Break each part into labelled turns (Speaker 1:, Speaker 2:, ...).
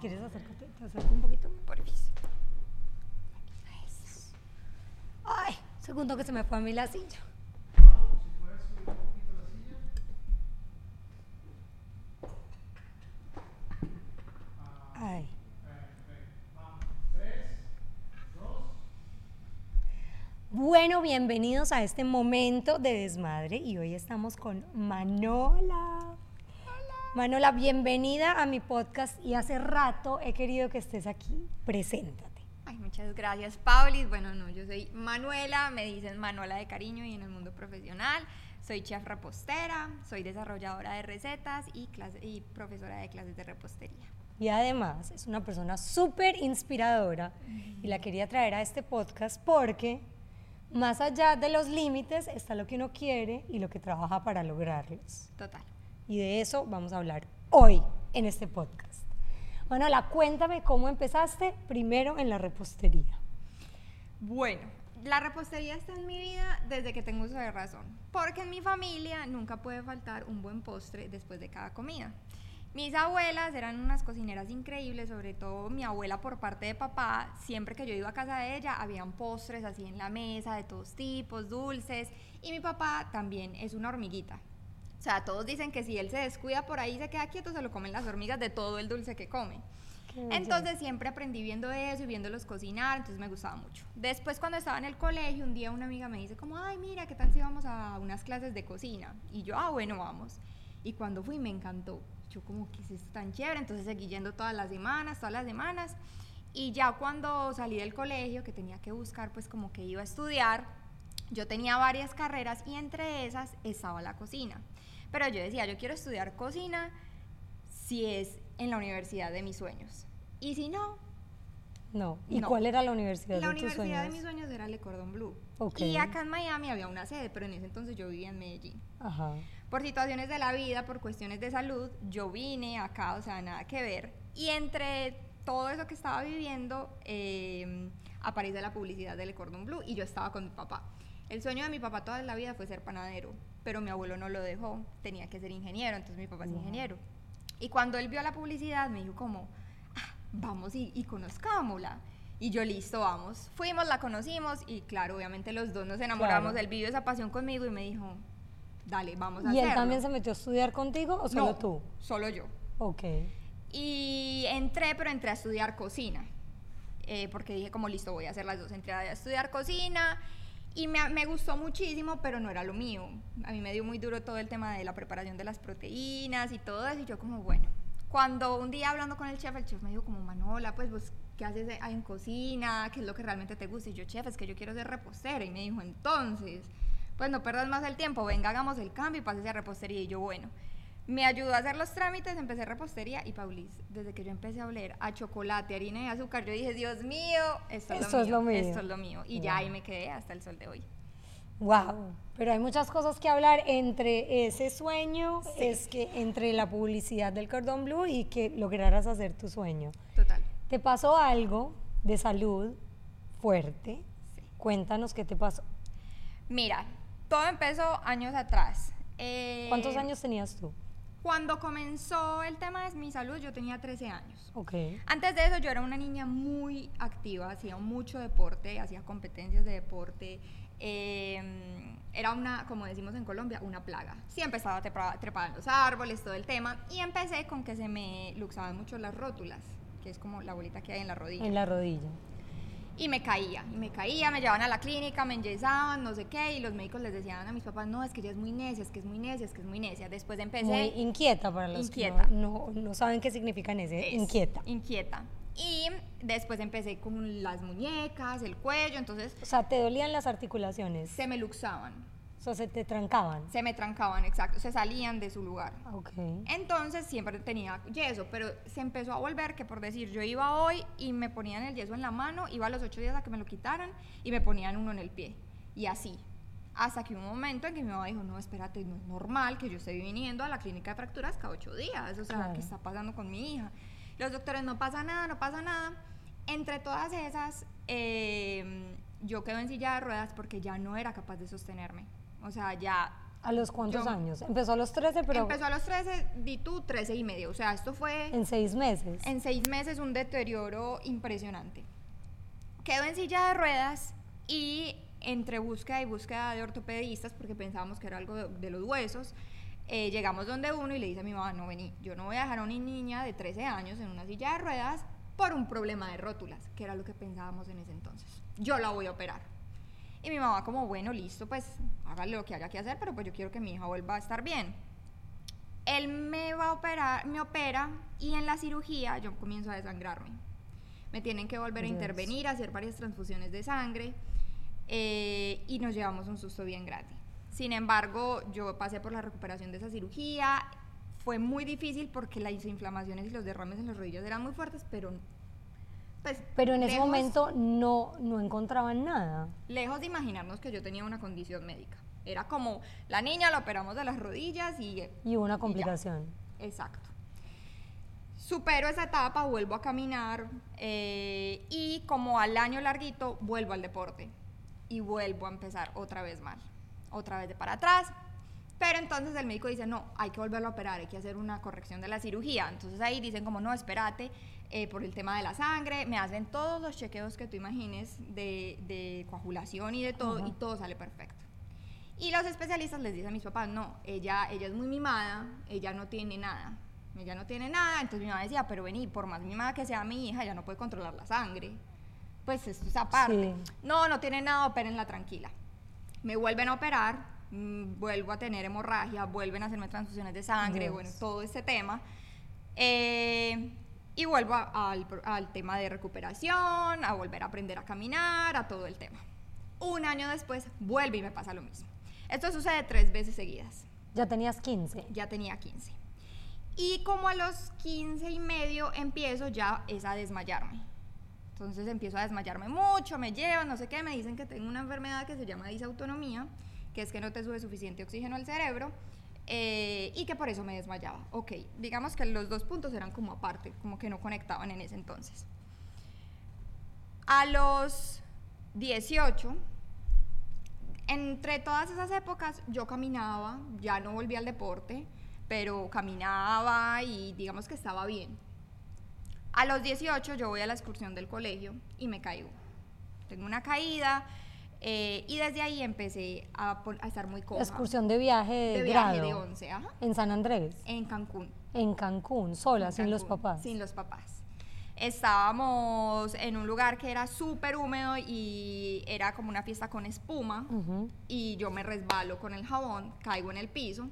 Speaker 1: Quieres acércate, te acerco un poquito.
Speaker 2: Porfis.
Speaker 1: Eso. Ay, segundo que se me fue a mí la silla. Ay. Bueno, bienvenidos a este momento de desmadre y hoy estamos con Manola. Manola, bienvenida a mi podcast y hace rato he querido que estés aquí. Preséntate.
Speaker 2: Ay, muchas gracias, Paulis. Bueno, no, yo soy Manuela, me dicen Manuela de cariño y en el mundo profesional. Soy chef repostera, soy desarrolladora de recetas y, clase- y profesora de clases de repostería.
Speaker 1: Y además es una persona súper inspiradora y la quería traer a este podcast porque más allá de los límites está lo que uno quiere y lo que trabaja para lograrlos.
Speaker 2: Total.
Speaker 1: Y de eso vamos a hablar hoy en este podcast. Manola, cuéntame cómo empezaste primero en la repostería.
Speaker 2: Bueno, la repostería está en mi vida desde que tengo uso de razón, porque en mi familia nunca puede faltar un buen postre después de cada comida. Mis abuelas eran unas cocineras increíbles, sobre todo mi abuela por parte de papá, siempre que yo iba a casa de ella habían postres así en la mesa de todos tipos, dulces, y mi papá también es una hormiguita. O sea, todos dicen que si él se descuida por ahí y se queda quieto, se lo comen las hormigas de todo el dulce que come. Entonces siempre aprendí viendo eso y viéndolos cocinar, entonces me gustaba mucho. Después cuando estaba en el colegio, un día una amiga me dice como, ay, mira, ¿qué tal si vamos a unas clases de cocina? Y yo, ah, bueno, vamos. Y cuando fui me encantó. Yo como, que es esto tan chévere? Entonces seguí yendo todas las semanas, todas las semanas. Y ya cuando salí del colegio, que tenía que buscar pues como que iba a estudiar, yo tenía varias carreras y entre esas estaba la cocina. Pero yo decía, yo quiero estudiar cocina si es en la universidad de mis sueños. Y si no,
Speaker 1: No. ¿Y
Speaker 2: No.
Speaker 1: cuál era la universidad
Speaker 2: la
Speaker 1: de tus
Speaker 2: universidad de
Speaker 1: sueños?
Speaker 2: mis sueños era Le Cordon Bleu. Y acá en Miami había una sede, pero en ese entonces yo vivía en Medellín.
Speaker 1: Ajá.
Speaker 2: Por situaciones de la vida, por cuestiones de salud, yo vine acá, o sea, nada que ver. Y entre todo eso que estaba viviendo, eh, aparece la publicidad de Le Cordon Bleu y yo estaba con mi papá. El sueño de mi papá toda la vida fue ser panadero, pero mi abuelo no lo dejó, tenía que ser ingeniero, entonces mi papá es ingeniero. Y cuando él vio la publicidad me dijo como, "Ah, vamos y, y conozcámosla. Y yo, listo, vamos. Fuimos, la conocimos y claro, obviamente los dos nos enamoramos,
Speaker 1: Claro.
Speaker 2: él vivió esa pasión conmigo y me dijo, dale, vamos a
Speaker 1: ¿Y él
Speaker 2: hacerlo.
Speaker 1: también se metió a estudiar contigo o solo
Speaker 2: No,
Speaker 1: tú?
Speaker 2: solo yo.
Speaker 1: Ok.
Speaker 2: Y entré, pero entré a estudiar cocina. eh, porque dije, como listo, voy a hacer las dos. Entré a estudiar cocina y me, gustó muchísimo, pero no era lo mío. A mí me dio muy duro todo el tema de la preparación de las proteínas y todo eso. Y yo, como, bueno. Cuando un día hablando con el chef, el chef me dijo, como, Manola, pues vos, ¿qué haces en cocina? ¿Qué es lo que realmente te gusta? Y yo, chef, es que yo quiero ser repostera. Y me dijo, entonces, pues no perdas más el tiempo, venga, hagamos el cambio y pásese a repostería. Y yo, bueno. Me ayudó a hacer los trámites, empecé repostería y Paulis, desde que yo empecé a oler a chocolate, harina y azúcar, yo dije, Dios mío, esto,
Speaker 1: Esto
Speaker 2: es, lo mío,
Speaker 1: mío".
Speaker 2: esto es lo mío. Y ya ahí me quedé hasta el sol de hoy.
Speaker 1: Wow, pero hay muchas cosas que hablar entre ese sueño, es que entre la publicidad del Cordón Blue y que lograras hacer tu sueño.
Speaker 2: Total.
Speaker 1: ¿Te pasó algo de salud fuerte?
Speaker 2: Sí.
Speaker 1: Cuéntanos qué te pasó.
Speaker 2: Mira, todo empezó años atrás. Eh,
Speaker 1: ¿Cuántos años tenías tú?
Speaker 2: Cuando comenzó el tema de mi salud, yo tenía 13 años.
Speaker 1: Ok.
Speaker 2: Antes de eso yo era una niña muy activa, hacía mucho deporte, hacía competencias de deporte. eh, era una, como decimos en Colombia, una plaga. Siempre estaba trepa- trepada en los árboles, todo el tema. Y empecé con que se me luxaban mucho las rótulas, que es como la bolita que hay en la rodilla.
Speaker 1: En la rodilla.
Speaker 2: Y me caía, y me caía, me llevaban a la clínica, me enyesaban, no sé qué, y los médicos les decían a mis papás, no, es que ella es muy necia, es que es muy necia, es que es muy necia. Después empecé...
Speaker 1: Muy inquieta para los
Speaker 2: Inquieta.
Speaker 1: que no, no, no saben qué significa.
Speaker 2: Es,
Speaker 1: Inquieta.
Speaker 2: Inquieta. Y después empecé con las muñecas, el cuello, entonces
Speaker 1: O sea, te dolían las articulaciones.
Speaker 2: se me luxaban,
Speaker 1: sea, se te trancaban.
Speaker 2: se me trancaban, exacto, se salían de su lugar.
Speaker 1: Ok.
Speaker 2: Entonces siempre tenía yeso, pero se empezó a volver que por decir, yo iba hoy y me ponían el yeso en la mano, iba a los ocho días a que me lo quitaran y me ponían uno en el pie. Y así. Hasta que un momento en que mi mamá dijo, no, espérate, no es normal que yo esté viniendo a la clínica de fracturas cada ocho días. O sea,
Speaker 1: Claro.
Speaker 2: ¿qué está pasando con mi hija? Los doctores, no pasa nada, no pasa nada. Entre todas esas, eh, yo quedo en silla de ruedas porque ya no era capaz de sostenerme. O sea, ya
Speaker 1: ¿A los cuántos
Speaker 2: Yo-
Speaker 1: años? Empezó a los 13, pero
Speaker 2: Empezó a los 13, di tú 13 y medio. O sea, esto fue
Speaker 1: en seis meses.
Speaker 2: en seis meses un deterioro impresionante. Quedó en silla de ruedas y entre búsqueda y búsqueda de ortopedistas, porque pensábamos que era algo de, de los huesos, eh, llegamos donde uno y le dice a mi mamá, no vení, yo no voy a dejar a una niña de 13 años en una silla de ruedas por un problema de rótulas, que era lo que pensábamos en ese entonces. Yo la voy a operar. Y mi mamá como, bueno, listo, pues hágale lo que haya que hacer, pero pues yo quiero que mi hija vuelva a estar bien. Él me va a operar, me opera y en la cirugía yo comienzo a desangrarme. Me tienen que volver a
Speaker 1: Dios.
Speaker 2: intervenir, a hacer varias transfusiones de sangre eh, y nos llevamos un susto bien grande. Sin embargo, yo pasé por la recuperación de esa cirugía. Fue muy difícil porque las inflamaciones y los derrames en las rodillas eran muy fuertes, pero pues,
Speaker 1: Pero en ese
Speaker 2: lejos-
Speaker 1: momento no, no encontraban nada.
Speaker 2: lejos de imaginarnos que yo tenía una condición médica. Era como la niña la operamos de las rodillas y
Speaker 1: Y hubo una complicación.
Speaker 2: Exacto. Supero esa etapa, vuelvo a caminar eh, y como al año larguito vuelvo al deporte y vuelvo a empezar otra vez mal, otra vez de para atrás. Pero entonces el médico dice, no, hay que volverlo a operar, hay que hacer una corrección de la cirugía. Entonces ahí dicen como, no, espérate, eh, por el tema de la sangre, me hacen todos los chequeos que tú imagines de, de coagulación y de todo
Speaker 1: Ajá.
Speaker 2: y todo sale perfecto. Y los especialistas les dicen a mis papás, no, ella, ella es muy mimada, ella no tiene nada, ella no tiene nada. Entonces mi mamá decía, pero vení, por más mimada que sea mi hija, ella no puede controlar la sangre. Pues esto es aparte.
Speaker 1: Sí.
Speaker 2: No, no tiene nada, opérenla tranquila. Me vuelven a operar, mm, vuelvo a tener hemorragia, vuelven a hacerme transfusiones de sangre,
Speaker 1: Dios.
Speaker 2: bueno, todo este tema. Eh, y vuelvo a- al, pro- al tema de recuperación, a volver a aprender a caminar, a todo el tema. Un año después vuelve y me pasa lo mismo. Esto sucede tres veces seguidas.
Speaker 1: Ya tenías 15.
Speaker 2: Ya tenía 15. Y como a los 15 y medio empiezo ya es a desmayarme. Entonces empiezo a desmayarme mucho, me llevan, no sé qué, me dicen que tengo una enfermedad que se llama disautonomía, que es que no te sube suficiente oxígeno al cerebro eh, y que por eso me desmayaba. Ok, digamos que los dos puntos eran como aparte, como que no conectaban en ese entonces. A los 18, entre todas esas épocas yo caminaba, ya no volví al deporte, pero caminaba y digamos que estaba bien. A los 18 yo voy a la excursión del colegio y me caigo. Tengo una caída eh, y desde ahí empecé a, estar muy coja.
Speaker 1: Excursión de viaje de,
Speaker 2: de viaje
Speaker 1: grado.
Speaker 2: de 11, ajá,
Speaker 1: En San Andrés.
Speaker 2: en Cancún.
Speaker 1: En Cancún, sola,
Speaker 2: en
Speaker 1: sin los papás.
Speaker 2: Sin los papás. Estábamos en un lugar que era súper húmedo y era como una fiesta con espuma
Speaker 1: Ujú.
Speaker 2: y yo me resbalo con el jabón, caigo en el piso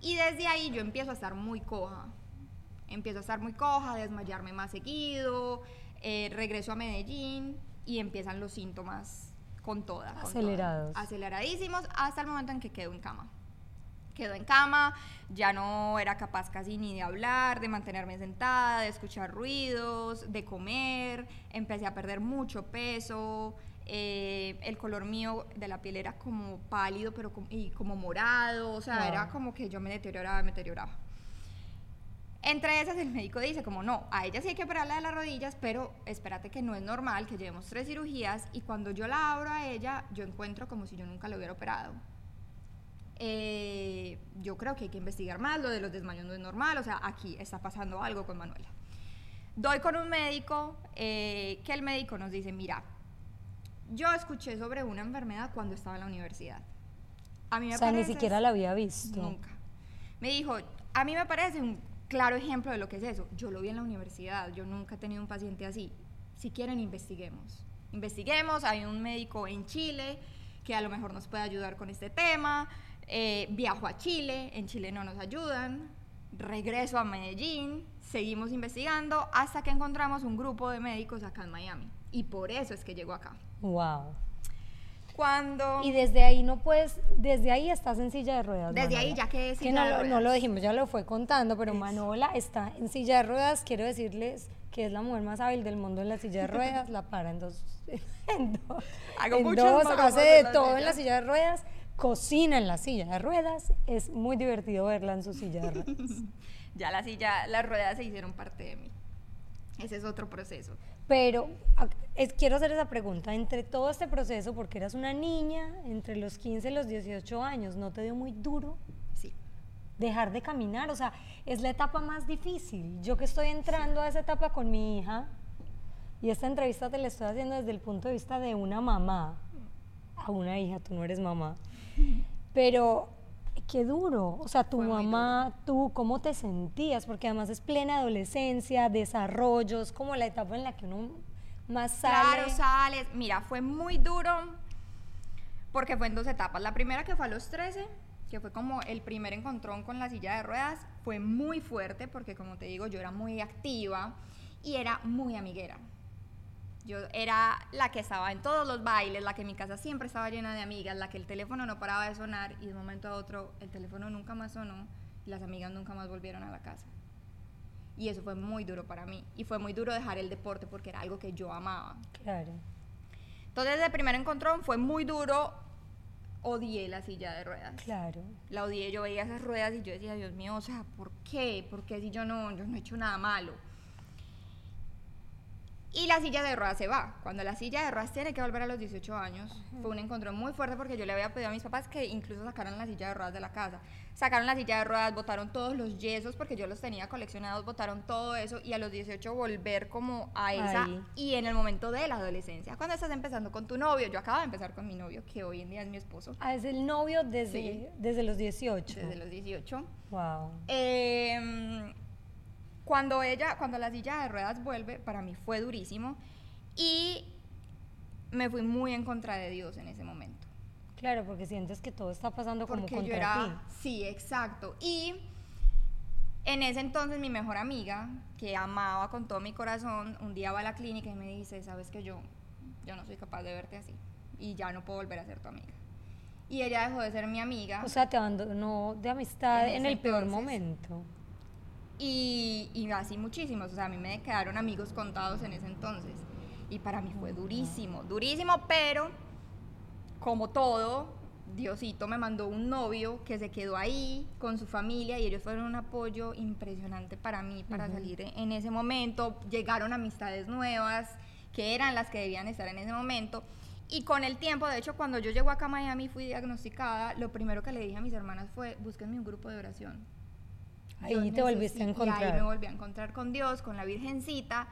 Speaker 2: y desde ahí yo empiezo a estar muy coja. Empiezo a estar muy coja, a desmayarme más seguido, eh, regreso a Medellín y empiezan los síntomas con toda. con toda.
Speaker 1: Acelerados.
Speaker 2: Aceleradísimos hasta el momento en que quedo en cama. Quedo en cama, ya no era capaz casi ni de hablar, de mantenerme sentada, de escuchar ruidos, de comer, empecé a perder mucho peso, eh, el color mío de la piel era como pálido pero como, y como morado, o sea,
Speaker 1: Wow.
Speaker 2: era como que yo me deterioraba, me deterioraba. Entre esas el médico dice como no, a ella sí hay que operarla de las rodillas, pero espérate que no es normal, que llevemos tres cirugías y cuando yo la abro a ella, yo encuentro como si yo nunca la hubiera operado. Eh, yo creo que hay que investigar más, lo de los desmayos no es normal, o sea, aquí está pasando algo con Manuela. Doy con un médico, eh, que el médico nos dice, mira, yo escuché sobre una enfermedad cuando estaba en la universidad. A mí me
Speaker 1: O sea, ni
Speaker 2: parece-
Speaker 1: siquiera la había visto.
Speaker 2: Nunca. Me dijo, a mí me parece un claro ejemplo de lo que es eso. Yo lo vi en la universidad, yo nunca he tenido un paciente así. Si quieren, investiguemos. Investiguemos, hay un médico en Chile que a lo mejor nos puede ayudar con este tema. Eh, viajo a Chile, en Chile no nos ayudan. Regreso a Medellín, seguimos investigando hasta que encontramos un grupo de médicos acá en Miami. Y por eso es que llego acá.
Speaker 1: Wow.
Speaker 2: Cuando...
Speaker 1: Y desde ahí no puedes, desde ahí estás en silla de ruedas.
Speaker 2: Desde ahí ya quedé en
Speaker 1: Que
Speaker 2: silla
Speaker 1: no,
Speaker 2: de
Speaker 1: lo- no
Speaker 2: ruedas.
Speaker 1: lo dijimos, ya lo fue contando, pero Manola está en silla de ruedas. Quiero decirles que es la mujer más hábil del mundo en la silla de ruedas. la para en dos. En dos,
Speaker 2: Hago
Speaker 1: en dos, hace de todo en la silla de ruedas. Cocina en la silla de ruedas. Es muy divertido verla en su silla de ruedas.
Speaker 2: Ya la silla, las ruedas se hicieron parte de mí. Ese es otro proceso.
Speaker 1: Pero quiero hacer esa pregunta, entre todo este proceso, porque eras una niña, entre los 15 y los 18 años, ¿no te dio muy duro? Dejar de caminar, o sea, es la etapa más difícil. Yo que estoy entrando a esa etapa con mi hija, y esta entrevista te la estoy haciendo desde el punto de vista de una mamá, a una hija, tú no eres mamá, pero qué duro. O sea, tu mamá, tú, ¿cómo te sentías? Porque además es plena adolescencia, desarrollos, como la etapa en la que uno más sale.
Speaker 2: Claro, sales. Mira, fue muy duro porque fue en dos etapas. La primera que fue a los 13, que fue como el primer encontrón con la silla de ruedas, fue muy fuerte porque como te digo, yo era muy activa y era muy amiguera. Yo era la que estaba en todos los bailes, la que mi casa siempre estaba llena de amigas, la que el teléfono no paraba de sonar y de un momento a otro el teléfono nunca más sonó y las amigas nunca más volvieron a la casa. Y eso fue muy duro para mí. Y fue muy duro dejar el deporte porque era algo que yo amaba.
Speaker 1: Claro.
Speaker 2: Entonces, el primer encontrón fue muy duro. Odié la silla de ruedas.
Speaker 1: Claro.
Speaker 2: La odié. Yo veía esas ruedas y yo decía, Dios mío, o sea, ¿por qué? ¿Por qué si yo no, yo no he hecho nada malo? Y la silla de ruedas se va. Cuando la silla de ruedas tiene que volver a los 18 años, fue un encuentro muy fuerte porque yo le había pedido a mis papás que incluso sacaran la silla de ruedas de la casa. Sacaron la silla de ruedas, botaron todos los yesos porque yo los tenía coleccionados, botaron todo eso y a los 18 volver como a esa. Y en el momento de la adolescencia, cuando estás empezando con tu novio, yo acabo de empezar con mi novio, que hoy en día es mi esposo.
Speaker 1: Ah, es el novio desde, desde los 18.
Speaker 2: Desde los 18.
Speaker 1: Wow.
Speaker 2: Eh, cuando ella, cuando la silla de ruedas vuelve, para mí fue durísimo y me fui muy en contra de Dios en ese momento.
Speaker 1: Claro, porque sientes que todo está pasando como contra yo
Speaker 2: era, ti. Sí, exacto. Y en ese entonces mi mejor amiga, que amaba con todo mi corazón, un día va a la clínica y me dice, sabes que yo, yo no soy capaz de verte así y ya no puedo volver a ser tu amiga. Y ella dejó de ser mi amiga.
Speaker 1: O sea, te abandonó de amistad en, el peor momento.
Speaker 2: Y, y, así muchísimos, o sea, a mí me quedaron amigos contados en ese entonces. Y para mí fue durísimo, durísimo, pero como todo, Diosito me mandó un novio que se quedó ahí con su familia y ellos fueron un apoyo impresionante para mí, para salir en ese momento. Llegaron amistades nuevas que eran las que debían estar en ese momento. Y con el tiempo, de hecho, cuando yo llego acá a Miami fui diagnosticada, lo primero que le dije a mis hermanas fue, búsquenme un grupo de oración
Speaker 1: Ahí te volviste a encontrar.
Speaker 2: Y ahí me volví a encontrar con Dios, con la Virgencita,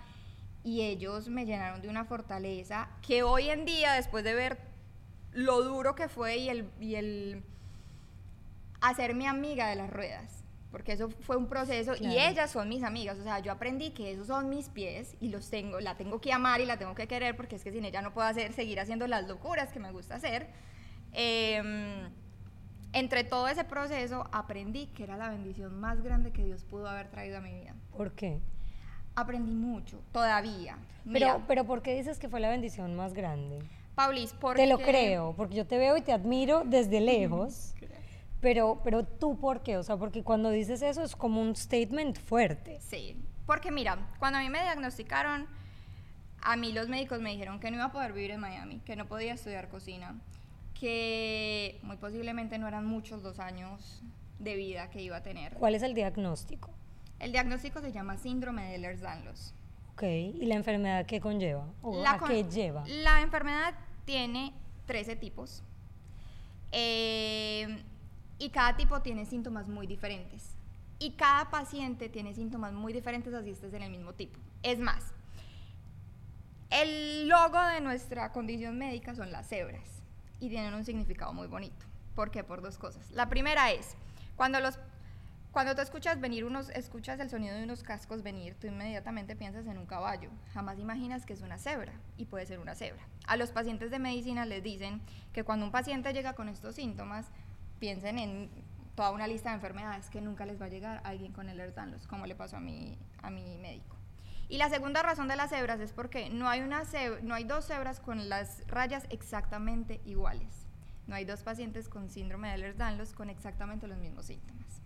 Speaker 2: y ellos me llenaron de una fortaleza que hoy en día, después de ver lo duro que fue y el, y el hacerme amiga de las ruedas, porque eso fue un proceso y ellas son mis amigas, o sea, yo aprendí que esos son mis pies y los tengo, la tengo que amar y la tengo que querer porque es que sin ella no puedo hacer, seguir haciendo las locuras que me gusta hacer. Eh, entre todo ese proceso aprendí que era la bendición más grande que Dios pudo haber traído a mi vida.
Speaker 1: ¿Por qué?
Speaker 2: Aprendí mucho, todavía.
Speaker 1: pero, pero ¿por qué dices que fue la bendición más grande?
Speaker 2: Paulis, porque...
Speaker 1: Te lo creo, porque yo te veo y te admiro desde lejos. pero, pero tú, ¿por qué? O sea, porque cuando dices eso es como un statement fuerte.
Speaker 2: Sí, porque mira, cuando a mí me diagnosticaron, a mí los médicos me dijeron que no iba a poder vivir en Miami, que no podía estudiar cocina, que muy posiblemente no eran muchos los años de vida que iba a tener.
Speaker 1: ¿Cuál es el diagnóstico?
Speaker 2: El diagnóstico se llama síndrome de Ehlers-Danlos.
Speaker 1: Ok, ¿y la enfermedad qué conlleva? ¿O a qué lleva?
Speaker 2: La enfermedad tiene 13 tipos eh, y cada tipo tiene síntomas muy diferentes. Y cada paciente tiene síntomas muy diferentes así estés en el mismo tipo. Es más, el logo de nuestra condición médica son las cebras y tienen un significado muy bonito. ¿Por qué? Por dos cosas. La primera es, cuando los cuando tú escuchas venir unos, escuchas el sonido de unos cascos venir, tú inmediatamente piensas en un caballo. Jamás imaginas que es una cebra y puede ser una cebra. A los pacientes de medicina les dicen que cuando un paciente llega con estos síntomas, piensen en toda una lista de enfermedades que nunca les va a llegar alguien con el Ehlers-Danlos, como le pasó a mi, a mi médico. Y la segunda razón de las cebras es porque no hay, una no hay dos cebras con las rayas exactamente iguales. No hay dos pacientes con síndrome de Ehlers-Danlos con exactamente los mismos síntomas.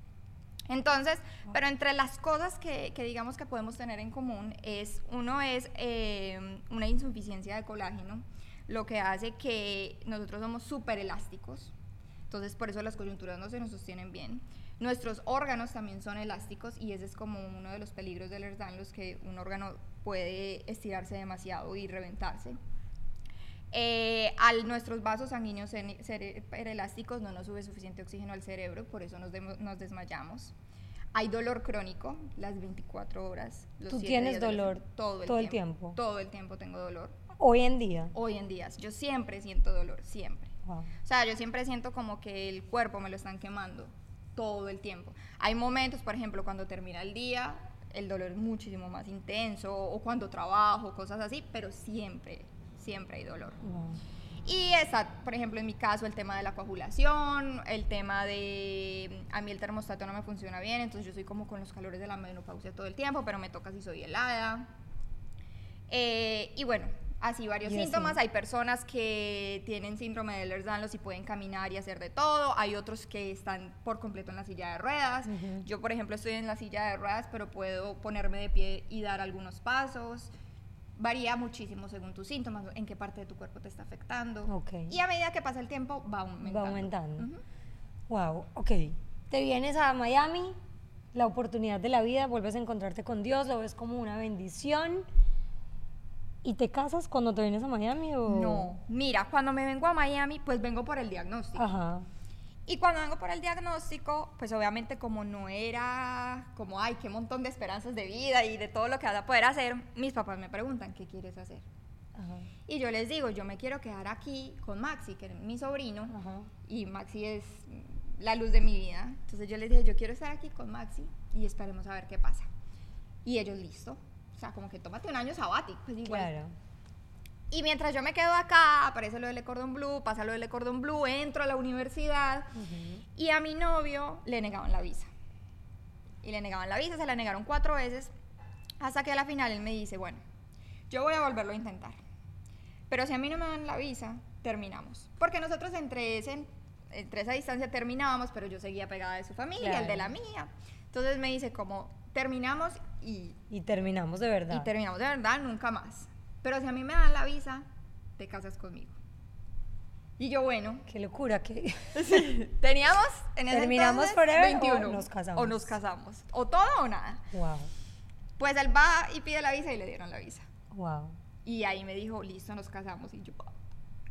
Speaker 2: Entonces, pero entre las cosas que, digamos que podemos tener en común es, uno es eh, una insuficiencia de colágeno, lo que hace que nosotros somos súper elásticos, entonces por eso las coyunturas no se nos sostienen bien. Nuestros órganos también son elásticos y ese es como uno de los peligros del los que un órgano puede estirarse demasiado y reventarse. Eh, al nuestros vasos sanguíneos ser, elásticos no nos sube suficiente oxígeno al cerebro, por eso nos, nos desmayamos. Hay dolor crónico las 24 horas.
Speaker 1: ¿Tú tienes dolor
Speaker 2: todo, el,
Speaker 1: todo
Speaker 2: tiempo,
Speaker 1: el tiempo?
Speaker 2: Todo el tiempo tengo dolor.
Speaker 1: ¿Hoy en día?
Speaker 2: Hoy en día. Yo siempre siento dolor, siempre. O sea, yo siempre siento como que el cuerpo me lo están quemando todo el tiempo. Hay momentos, por ejemplo, cuando termina el día, el dolor es muchísimo más intenso, o cuando trabajo, cosas así, pero siempre, siempre hay dolor. Y está, por ejemplo, en mi caso, el tema de la coagulación, el tema de, a mí el termostato no me funciona bien, entonces yo soy como con los calores de la menopausia todo el tiempo, pero me toca si soy helada. Eh, y bueno, así varios síntomas. Hay personas que tienen síndrome de Ehlers-Danlos y pueden caminar y hacer de todo. Hay otros que están por completo en la silla de ruedas. Yo, por ejemplo, estoy en la silla de ruedas, pero puedo ponerme de pie y dar algunos pasos. Varía muchísimo según tus síntomas, en qué parte de tu cuerpo te está afectando. Y a medida que pasa el tiempo, va aumentando.
Speaker 1: Va aumentando. Wow, ok. Te vienes a Miami, la oportunidad de la vida, vuelves a encontrarte con Dios, lo ves como una bendición ¿Y te casas cuando te vienes a Miami o...?
Speaker 2: No, mira, cuando me vengo a Miami, pues vengo por el diagnóstico. Ajá. Y cuando vengo por el diagnóstico, pues obviamente como no era como, ay, qué montón de esperanzas de vida y de todo lo que vas a poder hacer, mis papás me preguntan, ¿qué quieres hacer? Ajá. Y yo les digo, yo me quiero quedar aquí con Maxi, que es mi sobrino, Ajá. y Maxi es la luz de mi vida. Entonces yo les dije, yo quiero estar aquí con Maxi y esperemos a ver qué pasa. Y ellos, listo. O sea, como que tómate un año sabático, pues igual. Claro. Y mientras yo me quedo acá, aparece lo del Cordon Blue, pasa lo del Cordon Blue, entro a la universidad y a mi novio le negaban la visa. Y le negaban la visa, se la negaron cuatro veces, hasta que a la final él me dice, bueno, yo voy a volverlo a intentar. Pero si a mí no me dan la visa, terminamos. Porque nosotros entre, ese, entre esa distancia terminábamos, pero yo seguía pegada de su familia, el de la mía. Entonces me dice como, terminamos y...
Speaker 1: Y terminamos de verdad.
Speaker 2: Y terminamos de verdad, nunca más. Pero si a mí me dan la visa, te casas conmigo. Y yo, bueno.
Speaker 1: Qué locura, que
Speaker 2: Teníamos en
Speaker 1: ese Terminamos forever 21. O nos casamos.
Speaker 2: O nos casamos. O todo o nada. Wow. Pues él va y pide la visa y le dieron la visa. Wow. Y ahí me dijo, listo, nos casamos. Y yo,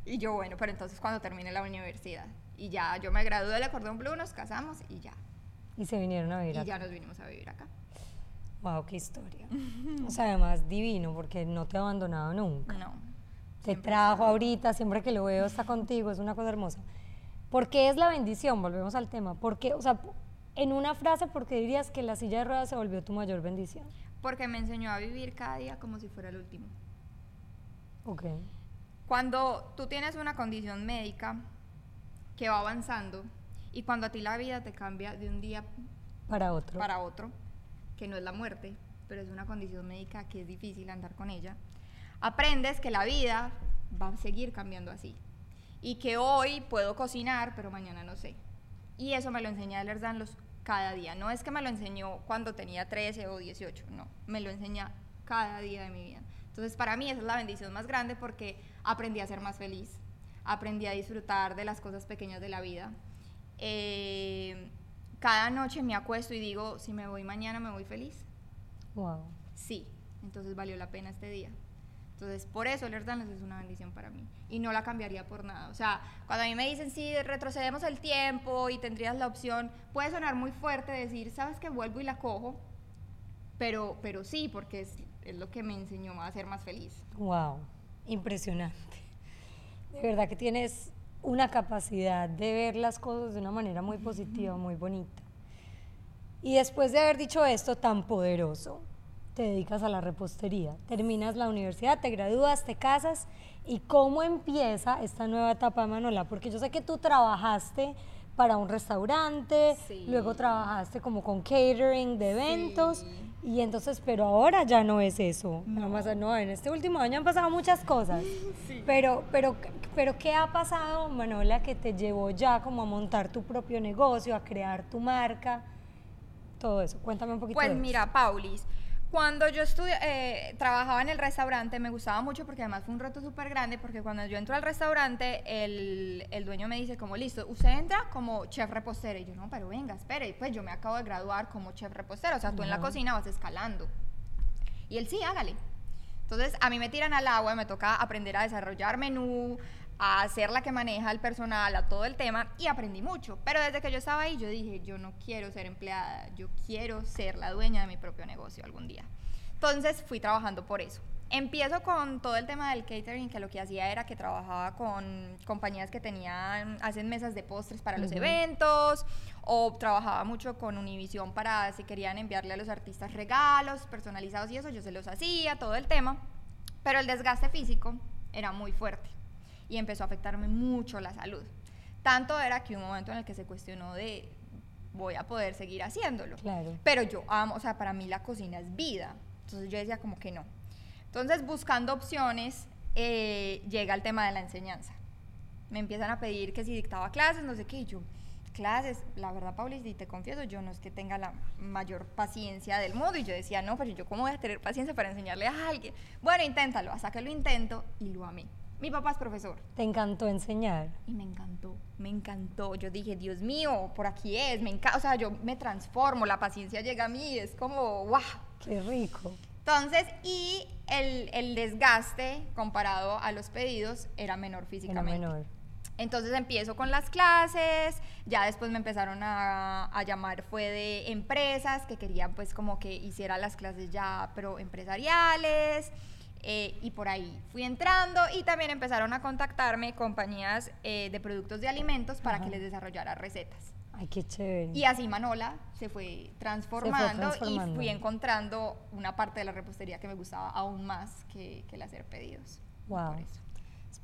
Speaker 2: y yo bueno, pero entonces cuando termine la universidad. Y ya, yo me gradué del Acordón Blue, nos casamos y ya.
Speaker 1: Y se vinieron a vivir
Speaker 2: y ya nos vinimos a vivir acá.
Speaker 1: Wow, qué historia. o sea, además divino, porque no te ha abandonado nunca. No. Te trajo ahorita, siempre que lo veo está contigo, es una cosa hermosa. ¿Por qué es la bendición? Volvemos al tema. Porque, o sea, en una frase, ¿por qué dirías que la silla de ruedas se volvió tu mayor bendición?
Speaker 2: Porque me enseñó a vivir cada día como si fuera el último. Ok. Cuando tú tienes una condición médica que va avanzando y cuando a ti la vida te cambia de un día
Speaker 1: para otro,
Speaker 2: para otro que no es la muerte, pero es una condición médica que es difícil andar con ella, aprendes que la vida va a seguir cambiando así. Y que hoy puedo cocinar, pero mañana no sé. Y eso me lo enseña los cada día. No es que me lo enseñó cuando tenía 13 o 18, no. Me lo enseña cada día de mi vida. Entonces, para mí esa es la bendición más grande porque aprendí a ser más feliz. Aprendí a disfrutar de las cosas pequeñas de la vida. Eh, cada noche me acuesto y digo, si me voy mañana, me voy feliz. Wow. Sí, entonces valió la pena este día. Entonces, por eso el Erdanos es una bendición para mí. Y no la cambiaría por nada. O sea, cuando a mí me dicen, sí, retrocedemos el tiempo y tendrías la opción, puede sonar muy fuerte decir, sabes que vuelvo y la cojo, pero, pero sí, porque es, es lo que me enseñó a ser más feliz.
Speaker 1: Wow, impresionante. De verdad que tienes una capacidad de ver las cosas de una manera muy positiva, muy bonita. Y después de haber dicho esto tan poderoso, te dedicas a la repostería, terminas la universidad, te gradúas, te casas y cómo empieza esta nueva etapa, Manola, porque yo sé que tú trabajaste para un restaurante, luego trabajaste como con catering de eventos y entonces, pero ahora ya no es eso. No. Más, no, en este último año han pasado muchas cosas. Pero, pero, pero, ¿qué ha pasado, Manola, que te llevó ya como a montar tu propio negocio, a crear tu marca? Todo eso. Cuéntame un poquito.
Speaker 2: Pues mira, Paulis, Cuando yo estudia, eh, trabajaba en el restaurante me gustaba mucho porque además fue un reto súper grande porque cuando yo entro al restaurante el, el, dueño me dice como listo, usted entra como chef repostero y yo no, pero venga, espere, pues yo me acabo de graduar como chef repostero, o sea, tú en la cocina vas escalando. Y él sí, hágale. Entonces a mí me tiran al agua, me toca aprender a desarrollar menú, a ser la que maneja el personal, a todo el tema y aprendí mucho. Pero desde que yo estaba ahí yo dije, yo no quiero ser empleada, yo quiero ser la dueña de mi propio negocio algún día. Entonces fui trabajando por eso. Empiezo con todo el tema del catering, que lo que hacía era que trabajaba con compañías que tenían, hacen mesas de postres para los eventos, o trabajaba mucho con Univision para si querían enviarle a los artistas regalos personalizados y eso, yo se los hacía, todo el tema. Pero el desgaste físico era muy fuerte y empezó a afectarme mucho la salud. Tanto era que un momento en el que se cuestionó de voy a poder seguir haciéndolo.
Speaker 1: Claro.
Speaker 2: Pero yo amo, o sea, para mí la cocina es vida. Entonces yo decía como que no. Entonces buscando opciones eh, llega el tema de la enseñanza. Me empiezan a pedir que si dictaba clases, no sé qué, y yo, clases, la verdad, Paulis, y te confieso, yo no es que tenga la mayor paciencia del mundo, y yo decía, no, pero yo cómo voy a tener paciencia para enseñarle a alguien. Bueno, inténtalo, hasta que lo intento y lo amé. Mi papá es profesor.
Speaker 1: ¿Te encantó enseñar?
Speaker 2: Y me encantó, me encantó. Yo dije, Dios mío, por aquí es, me encanta. O sea, yo me transformo, la paciencia llega a mí, es como, ¡guau!
Speaker 1: ¡Qué rico!
Speaker 2: Entonces, y el, el desgaste comparado a los pedidos era menor físicamente.
Speaker 1: Era menor.
Speaker 2: Entonces empiezo con las clases, ya después me empezaron a, a, llamar, fue de empresas que querían pues como que hiciera las clases ya, pero empresariales. Eh, y por ahí fui entrando y también empezaron a contactarme compañías eh, de productos de alimentos para que les desarrollara recetas.
Speaker 1: Ay, qué chévere.
Speaker 2: Y así Manola se fue, transformando, y fui encontrando una parte de la repostería que me gustaba aún más que, que el hacer pedidos.
Speaker 1: Wow.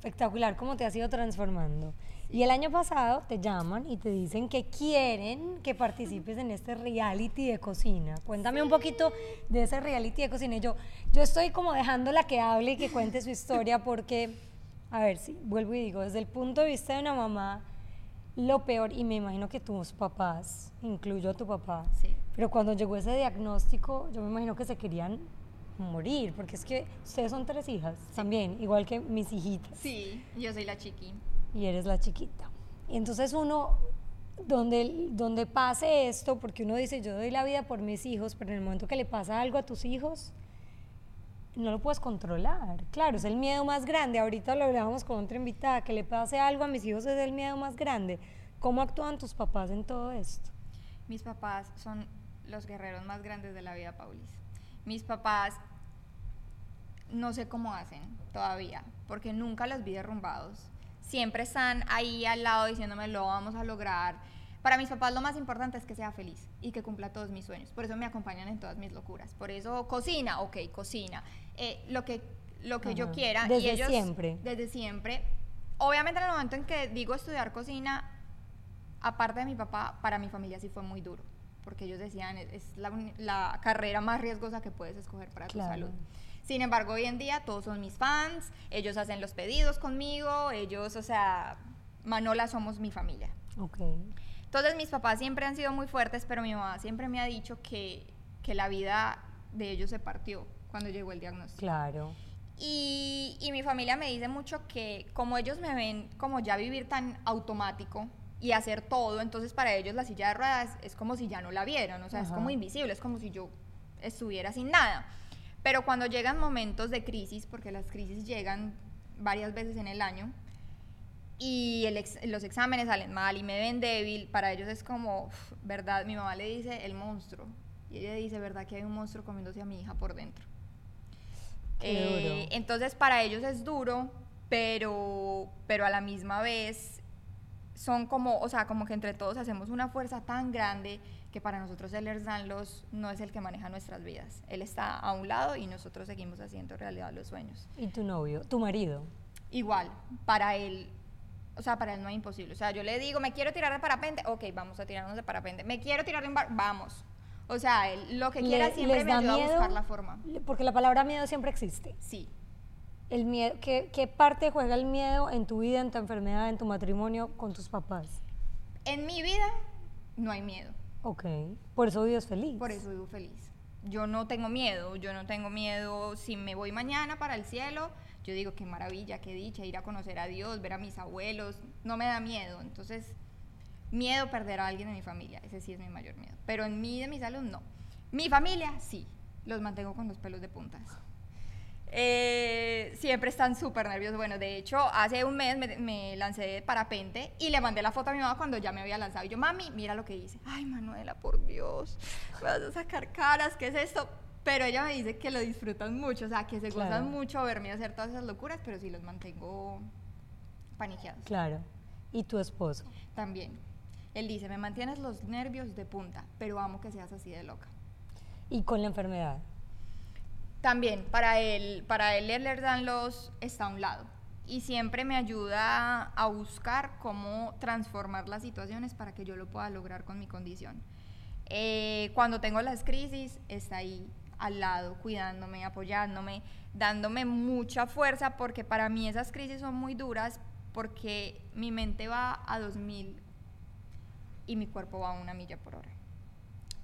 Speaker 1: Espectacular cómo te has ido transformando. Y el año pasado te llaman y te dicen que quieren que participes en este reality de cocina. Cuéntame un poquito de ese reality de cocina. Yo, yo estoy como dejándola que hable y que cuente su historia porque, a ver, si vuelvo y digo, desde el punto de vista de una mamá, lo peor, y me imagino que tus papás, incluyo a tu papá,
Speaker 2: sí.
Speaker 1: pero cuando llegó ese diagnóstico, yo me imagino que se querían morir, porque es que ustedes son tres hijas también, igual que mis hijitas.
Speaker 2: Sí, yo soy la chiqui
Speaker 1: y eres la chiquita. Y entonces uno, donde, donde pase esto, porque uno dice, yo doy la vida por mis hijos, pero en el momento que le pasa algo a tus hijos, no lo puedes controlar. Claro, es el miedo más grande. Ahorita lo hablábamos con otra invitada, que le pase algo a mis hijos es el miedo más grande. ¿Cómo actúan tus papás en todo esto?
Speaker 2: Mis papás son los guerreros más grandes de la vida, Paulis. Mis papás no sé cómo hacen todavía, porque nunca los vi derrumbados siempre están ahí al lado diciéndome lo vamos a lograr. Para mis papás lo más importante es que sea feliz y que cumpla todos mis sueños. Por eso me acompañan en todas mis locuras. Por eso cocina, ok, cocina. Eh, lo que, lo que yo quiera.
Speaker 1: Desde
Speaker 2: y ellos,
Speaker 1: siempre.
Speaker 2: Desde siempre. Obviamente en el momento en que digo estudiar cocina, aparte de mi papá, para mi familia sí fue muy duro. Porque ellos decían, es la, la carrera más riesgosa que puedes escoger para tu salud. Sin embargo, hoy en día todos son mis fans, ellos hacen los pedidos conmigo, ellos, o sea, Manola somos mi familia.
Speaker 1: Ok.
Speaker 2: Entonces mis papás siempre han sido muy fuertes, pero mi mamá siempre me ha dicho que, que la vida de ellos se partió cuando llegó el diagnóstico.
Speaker 1: Claro.
Speaker 2: Y, y, mi familia me dice mucho que como ellos me ven como ya vivir tan automático y hacer todo, entonces para ellos la silla de ruedas es como si ya no la vieran, o sea, Ajá. es como invisible, es como si yo estuviera sin nada. Pero cuando llegan momentos de crisis, porque las crisis llegan varias veces en el año, y el ex, los exámenes salen mal y me ven débil, para ellos es como, ¿verdad? Mi mamá le dice el monstruo. Y ella dice, ¿verdad que hay un monstruo comiéndose a mi hija por dentro? Eh, entonces para ellos es duro, pero, pero a la misma vez son como, o sea, como que entre todos hacemos una fuerza tan grande que para nosotros el Erzanlos no es el que maneja nuestras vidas. Él está a un lado y nosotros seguimos haciendo realidad los sueños.
Speaker 1: ¿Y tu novio, tu marido?
Speaker 2: Igual, para él, o sea, para él no es imposible. O sea, yo le digo, me quiero tirar de parapente, ok, vamos a tirarnos de parapente. Me quiero tirar de un bar, vamos. O sea, él lo que quiera
Speaker 1: Le-
Speaker 2: siempre me
Speaker 1: da
Speaker 2: ayuda a
Speaker 1: miedo,
Speaker 2: buscar la forma.
Speaker 1: Porque la palabra miedo siempre existe.
Speaker 2: Sí.
Speaker 1: El miedo, ¿qué, ¿Qué parte juega el miedo en tu vida, en tu enfermedad, en tu matrimonio con tus papás?
Speaker 2: En mi vida no hay miedo.
Speaker 1: Ok, por eso vives feliz.
Speaker 2: Por eso vivo feliz. yo no tengo miedo, yo no tengo miedo si me voy mañana para el cielo, yo digo qué maravilla, qué dicha ir a conocer a Dios, ver a mis abuelos, no me da miedo, entonces miedo perder a alguien de mi familia, ese sí es mi mayor miedo, pero en mí de mi salud no. Mi familia sí, los mantengo con los pelos de puntas. Eh, siempre están súper nerviosos. Bueno, de hecho, hace un mes me, lancé de parapente y le mandé la foto a mi mamá cuando ya me había lanzado. Y yo, mami, mira lo que hice. Ay, Manuela, por Dios, vas a sacar caras, ¿qué es esto? Pero ella me dice que lo disfrutan mucho, o sea, que se gozan mucho verme hacer todas esas locuras, pero sí los mantengo paniqueados.
Speaker 1: Claro. ¿Y tu esposo?
Speaker 2: También. Él dice, me mantienes los nervios de punta, pero amo que seas así de loca.
Speaker 1: ¿Y con la enfermedad?
Speaker 2: También, para él, para él el Danlos está a un lado y siempre me ayuda a buscar cómo transformar las situaciones para que yo lo pueda lograr con mi condición. Eh, cuando tengo las crisis, está ahí al lado, cuidándome, apoyándome, dándome mucha fuerza, porque para mí esas crisis son muy duras, porque mi mente va a 2000 y mi cuerpo va a una milla por hora.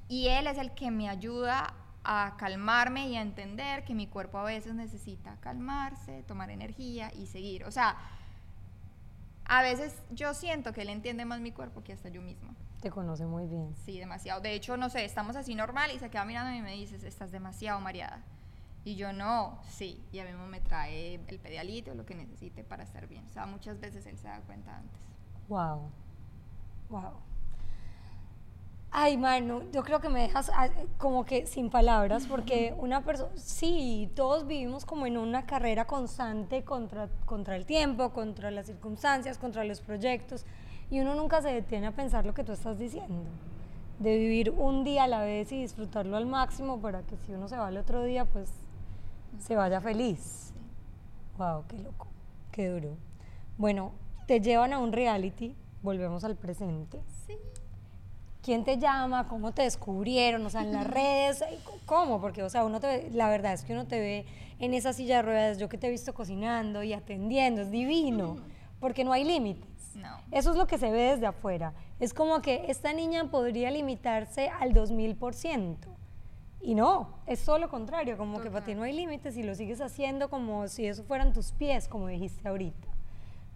Speaker 2: Y él es el que me ayuda a calmarme y a entender que mi cuerpo a veces necesita calmarse, tomar energía y seguir. O sea, a veces yo siento que él entiende más mi cuerpo que hasta yo misma.
Speaker 1: Te conoce muy bien.
Speaker 2: Sí, demasiado. De hecho, no sé, estamos así normal y se queda mirando y me dices, estás demasiado mareada. Y yo no, sí. Y a mí me trae el pedialito, lo que necesite para estar bien. O sea, muchas veces él se da cuenta antes.
Speaker 1: Wow. Wow. Ay, mano, yo creo que me dejas ah, como que sin palabras, porque una persona, sí, todos vivimos como en una carrera constante contra, contra el tiempo, contra las circunstancias, contra los proyectos, y uno nunca se detiene a pensar lo que tú estás diciendo, de vivir un día a la vez y disfrutarlo al máximo para que si uno se va el otro día, pues se vaya feliz. Wow, qué loco, qué duro. Bueno, te llevan a un reality, volvemos al presente.
Speaker 2: Sí
Speaker 1: quién te llama, cómo te descubrieron, o sea, en las redes, cómo, porque, o sea, uno te la verdad es que uno te ve en esa silla de ruedas, yo que te he visto cocinando y atendiendo, es divino, porque no hay límites.
Speaker 2: No.
Speaker 1: Eso es lo que se ve desde afuera. Es como que esta niña podría limitarse al 2000%. Y no, es todo lo contrario, como que para ti no hay límites y lo sigues haciendo como si eso fueran tus pies, como dijiste ahorita.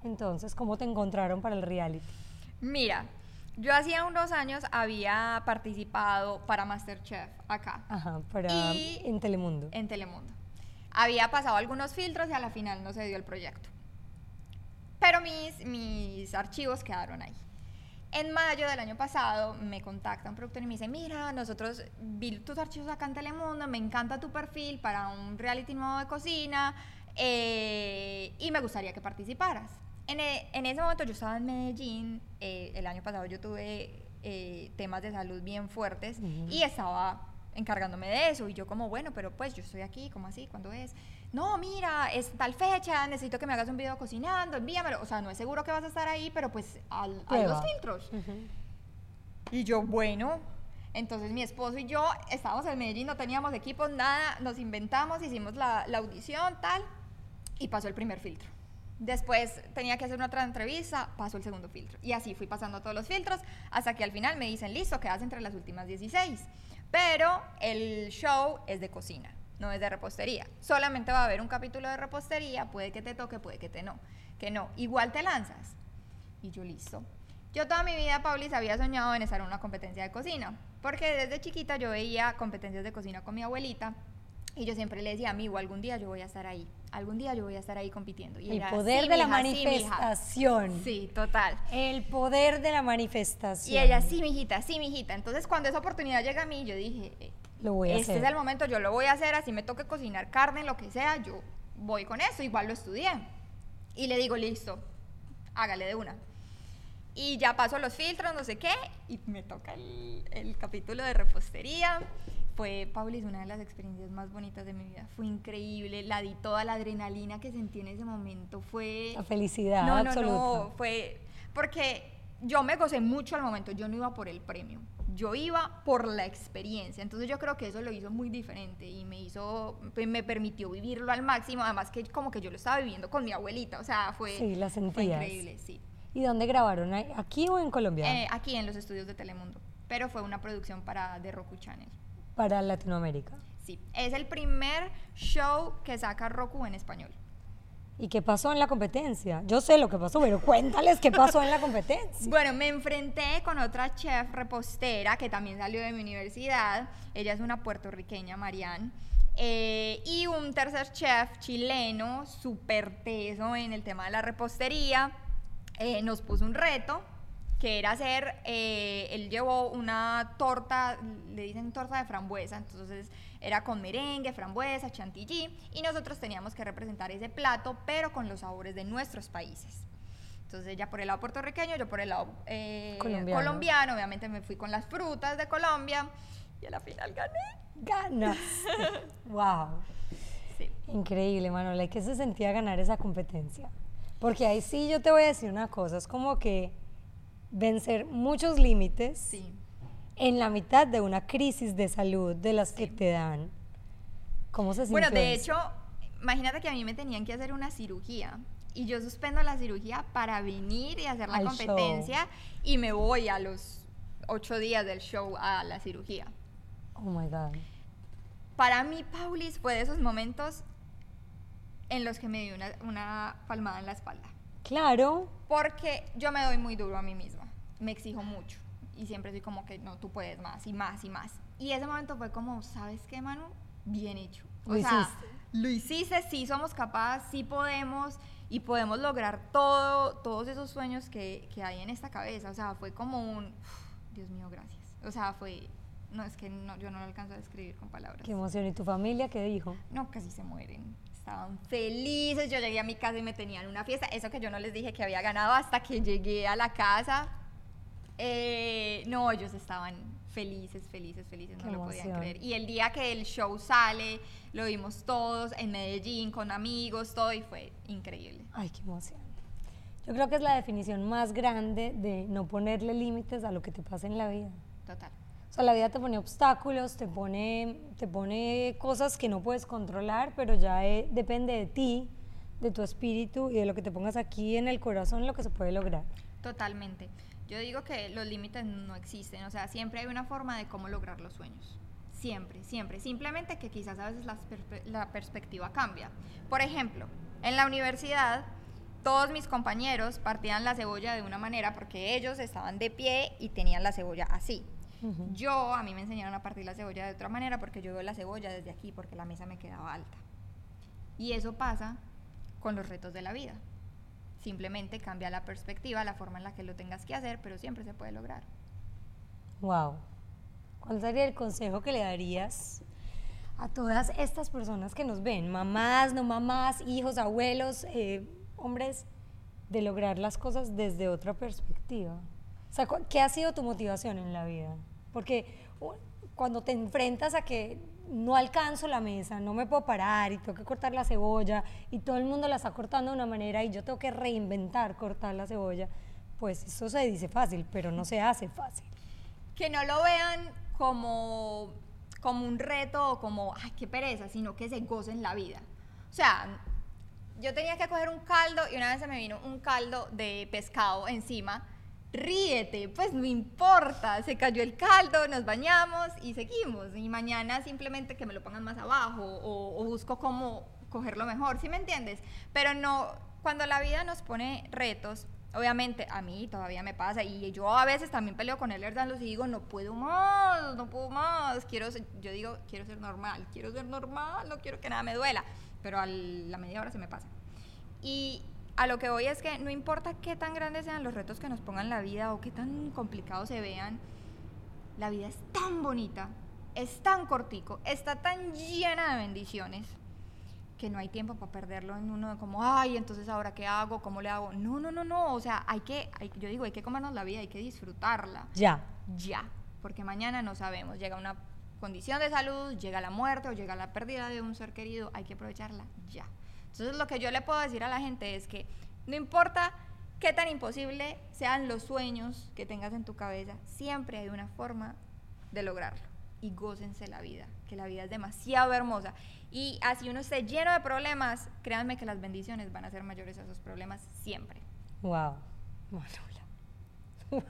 Speaker 1: Entonces, ¿cómo te encontraron para el reality?
Speaker 2: Mira, yo hacía unos años había participado para Masterchef acá.
Speaker 1: Ajá, para en Telemundo.
Speaker 2: En Telemundo. Había pasado algunos filtros y a la final no se dio el proyecto. Pero mis, mis archivos quedaron ahí. En mayo del año pasado me contacta un productor y me dice, mira, nosotros vi tus archivos acá en Telemundo, me encanta tu perfil para un reality nuevo de cocina eh, y me gustaría que participaras. E, en, ese momento yo estaba en Medellín, eh, el año pasado yo tuve eh, temas de salud bien fuertes y estaba encargándome de eso y yo como, bueno, pero pues yo estoy aquí, ¿cómo así? ¿Cuándo es? No, mira, es tal fecha, necesito que me hagas un video cocinando, envíamelo. O sea, no es seguro que vas a estar ahí, pero pues al, hay los filtros. Y yo, bueno, entonces mi esposo y yo estábamos en Medellín, no teníamos equipos, nada, nos inventamos, hicimos la, la audición, tal, y pasó el primer filtro. Después tenía que hacer una otra entrevista, pasó el segundo filtro. Y así fui pasando todos los filtros hasta que al final me dicen, listo, quedas entre las últimas 16. Pero el show es de cocina, no es de repostería. Solamente va a haber un capítulo de repostería, puede que te toque, puede que te no. Que no, igual te lanzas. Y yo listo. Yo toda mi vida, Paulis, había soñado en estar en una competencia de cocina. Porque desde chiquita yo veía competencias de cocina con mi abuelita y yo siempre le decía, amigo, algún día yo voy a estar ahí, algún día yo voy a estar ahí compitiendo. Y
Speaker 1: el poder de la manifestación.
Speaker 2: Sí, total.
Speaker 1: El poder de la manifestación.
Speaker 2: Y ella, sí, mijita, sí, mijita. Entonces, cuando esa oportunidad llega a mí, yo dije, eh,
Speaker 1: lo voy a
Speaker 2: este es el momento, yo lo voy a hacer, así me toque cocinar carne, lo que sea, yo voy con eso, igual lo estudié. Y le digo, listo, hágale de una. Y ya paso los filtros, no sé qué, y me toca el, el capítulo de repostería fue, Paulis, una de las experiencias más bonitas de mi vida. Fue increíble, la di toda la adrenalina que sentí en ese momento. Fue...
Speaker 1: La felicidad no, absoluta. No,
Speaker 2: no, fue... Porque yo me gocé mucho al momento, yo no iba por el premio, yo iba por la experiencia. Entonces yo creo que eso lo hizo muy diferente y me hizo, pues, me permitió vivirlo al máximo, además que como que yo lo estaba viviendo con mi abuelita, o sea, fue,
Speaker 1: sí, la
Speaker 2: fue increíble, sí.
Speaker 1: ¿Y dónde grabaron? ¿Aquí o en Colombia?
Speaker 2: Eh, aquí en los estudios de Telemundo, pero fue una producción para The Roku Channel.
Speaker 1: Para Latinoamérica.
Speaker 2: Sí, es el primer show que saca Roku en español.
Speaker 1: ¿Y qué pasó en la competencia? Yo sé lo que pasó, pero cuéntales qué pasó en la competencia.
Speaker 2: Bueno, me enfrenté con otra chef repostera que también salió de mi universidad. Ella es una puertorriqueña, Marianne. Eh, y un tercer chef chileno, súper teso en el tema de la repostería, eh, nos puso un reto que era hacer, eh, él llevó una torta, le dicen torta de frambuesa, entonces era con merengue, frambuesa, chantilly, y nosotros teníamos que representar ese plato, pero con los sabores de nuestros países. Entonces ella por el lado puertorriqueño, yo por el lado eh,
Speaker 1: Colombiano.
Speaker 2: colombiano. obviamente me fui con las frutas de Colombia, y a la final gané.
Speaker 1: Ganas. wow.
Speaker 2: Sí.
Speaker 1: Increíble, Manuela. ¿Y qué se sentía ganar esa competencia? Porque ahí sí yo te voy a decir una cosa, es como que vencer muchos límites
Speaker 2: Sí.
Speaker 1: en la mitad de una crisis de salud de las que te dan. ¿Cómo se sintió
Speaker 2: Bueno, de
Speaker 1: eso?
Speaker 2: hecho, imagínate que a mí me tenían que hacer una cirugía y yo suspendo la cirugía para venir y hacer la
Speaker 1: Al
Speaker 2: competencia y me voy a los ocho días del show a la cirugía.
Speaker 1: Oh my God.
Speaker 2: Para mí, Paulis fue de esos momentos en los que me dio una, una palmada en la espalda.
Speaker 1: Claro,
Speaker 2: Porque yo me doy muy duro a mí misma, me exijo mucho y siempre soy como que no, tú puedes más y más y más. Y ese momento fue como, ¿sabes qué, Manu? Bien hecho. O
Speaker 1: Lo
Speaker 2: sea,
Speaker 1: hiciste.
Speaker 2: lo hiciste, sí somos capaces, sí podemos y podemos lograr todo, todos esos sueños que, que hay en esta cabeza. O sea, fue como un, uf, Dios mío, gracias. O sea, fue, no, es que no, yo no lo alcanzo a describir con palabras.
Speaker 1: qué emoción. ¿Y tu familia qué dijo?
Speaker 2: No, casi se mueren. Estaban felices. Yo llegué a mi casa y me tenían una fiesta. Eso que yo no les dije que había ganado hasta que llegué a la casa. Eh, no, ellos estaban felices, felices, felices.
Speaker 1: Qué
Speaker 2: no lo podían creer. Y el día que el show sale, lo vimos todos en Medellín, con amigos, todo, y fue increíble.
Speaker 1: Ay, qué emoción. Yo creo que es la definición más grande de no ponerle límites a lo que te pasa en la vida.
Speaker 2: Total.
Speaker 1: O sea, la vida te pone obstáculos, te pone, te pone cosas que no puedes controlar, pero ya eh, depende de ti, de tu espíritu y de lo que te pongas aquí en el corazón, lo que se puede lograr.
Speaker 2: Totalmente. Yo digo que los límites no existen, o sea, siempre hay una forma de cómo lograr los sueños. Siempre, siempre. Simplemente que quizás a veces perspe- la perspectiva cambia. Por ejemplo, en la universidad, todos mis compañeros partían la cebolla de una manera porque ellos estaban de pie y tenían la cebolla así. Yo, a mí me enseñaron a partir la cebolla de otra manera porque yo veo la cebolla desde aquí porque la mesa me quedaba alta. Y eso pasa con los retos de la vida. Simplemente cambia la perspectiva, la forma en la que lo tengas que hacer, pero siempre se puede lograr.
Speaker 1: Wow. ¿Cuál sería el consejo que le darías a todas estas personas que nos ven? Mamás, no mamás, hijos, abuelos, eh, hombres, de lograr las cosas desde otra perspectiva. O sea, ¿qué ha sido tu motivación en la vida? Porque cuando te enfrentas a que no alcanzo la mesa, no me puedo parar y tengo que cortar la cebolla y todo el mundo la está cortando de una manera y yo tengo que reinventar cortar la cebolla, pues eso se dice fácil, pero no se hace fácil.
Speaker 2: Que no lo vean como, como un reto o como, ay, qué pereza, sino que se gocen la vida. O sea, yo tenía que coger un caldo y una vez se me vino un caldo de pescado encima. Ríete, pues no importa, se cayó el caldo, nos bañamos y seguimos. Y mañana simplemente que me lo pongan más abajo o, o busco cómo cogerlo mejor, ¿sí me entiendes? Pero no, cuando la vida nos pone retos, obviamente a mí todavía me pasa y yo a veces también peleo con el Erdanlos y digo, no puedo más, no puedo más, quiero, ser- yo digo, quiero ser normal, quiero ser normal, no quiero que nada me duela, pero a la media hora se me pasa. Y a lo que voy es que no importa qué tan grandes sean los retos que nos pongan la vida o qué tan complicados se vean, la vida es tan bonita, es tan cortico, está tan llena de bendiciones que no hay tiempo para perderlo en uno de como, ay, entonces ahora qué hago, cómo le hago. No, no, no, no, o sea, hay que, hay- yo digo, hay que comernos la vida, hay que disfrutarla
Speaker 1: Ya.
Speaker 2: ya, porque mañana no sabemos, llega una condición de salud, llega la muerte o llega la pérdida de un ser querido, hay que aprovecharla ya. Entonces lo que yo le puedo decir a la gente es que no importa qué tan imposible sean los sueños que tengas en tu cabeza, siempre hay una forma de lograrlo y gócense la vida, que la vida es demasiado hermosa. Y así uno esté lleno de problemas, créanme que las bendiciones van a ser mayores a esos problemas siempre.
Speaker 1: Wow. Wow.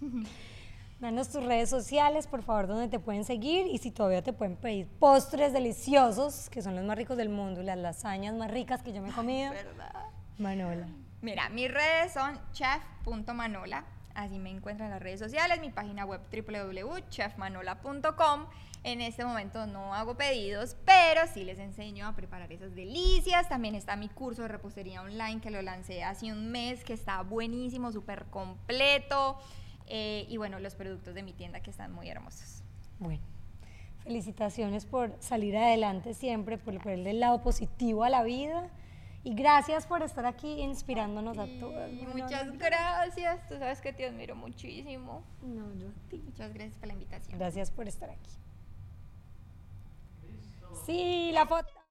Speaker 1: Danos tus redes sociales, por favor, donde te pueden seguir y si todavía te pueden pedir postres deliciosos, que son los más ricos del mundo, y las lasañas más ricas que yo me he comido.
Speaker 2: ¿Verdad?
Speaker 1: Manola.
Speaker 2: Mira, mis redes son chef.manola, así me encuentran en las redes sociales, mi página web www.chefmanola.com. En este momento no hago pedidos, pero sí les enseño a preparar esas delicias. También está mi curso de repostería online que lo lancé hace un mes, que está buenísimo, súper completo. Eh, y bueno, los productos de mi tienda que están muy hermosos.
Speaker 1: Bueno, felicitaciones por salir adelante siempre, por ponerle el lado positivo a la vida. Y gracias por estar aquí inspirándonos a todos.
Speaker 2: Y muchas gracias. Tú sabes que te admiro muchísimo.
Speaker 1: No, yo a ti.
Speaker 2: Muchas gracias por la invitación.
Speaker 1: Gracias por estar aquí. Sí, la foto.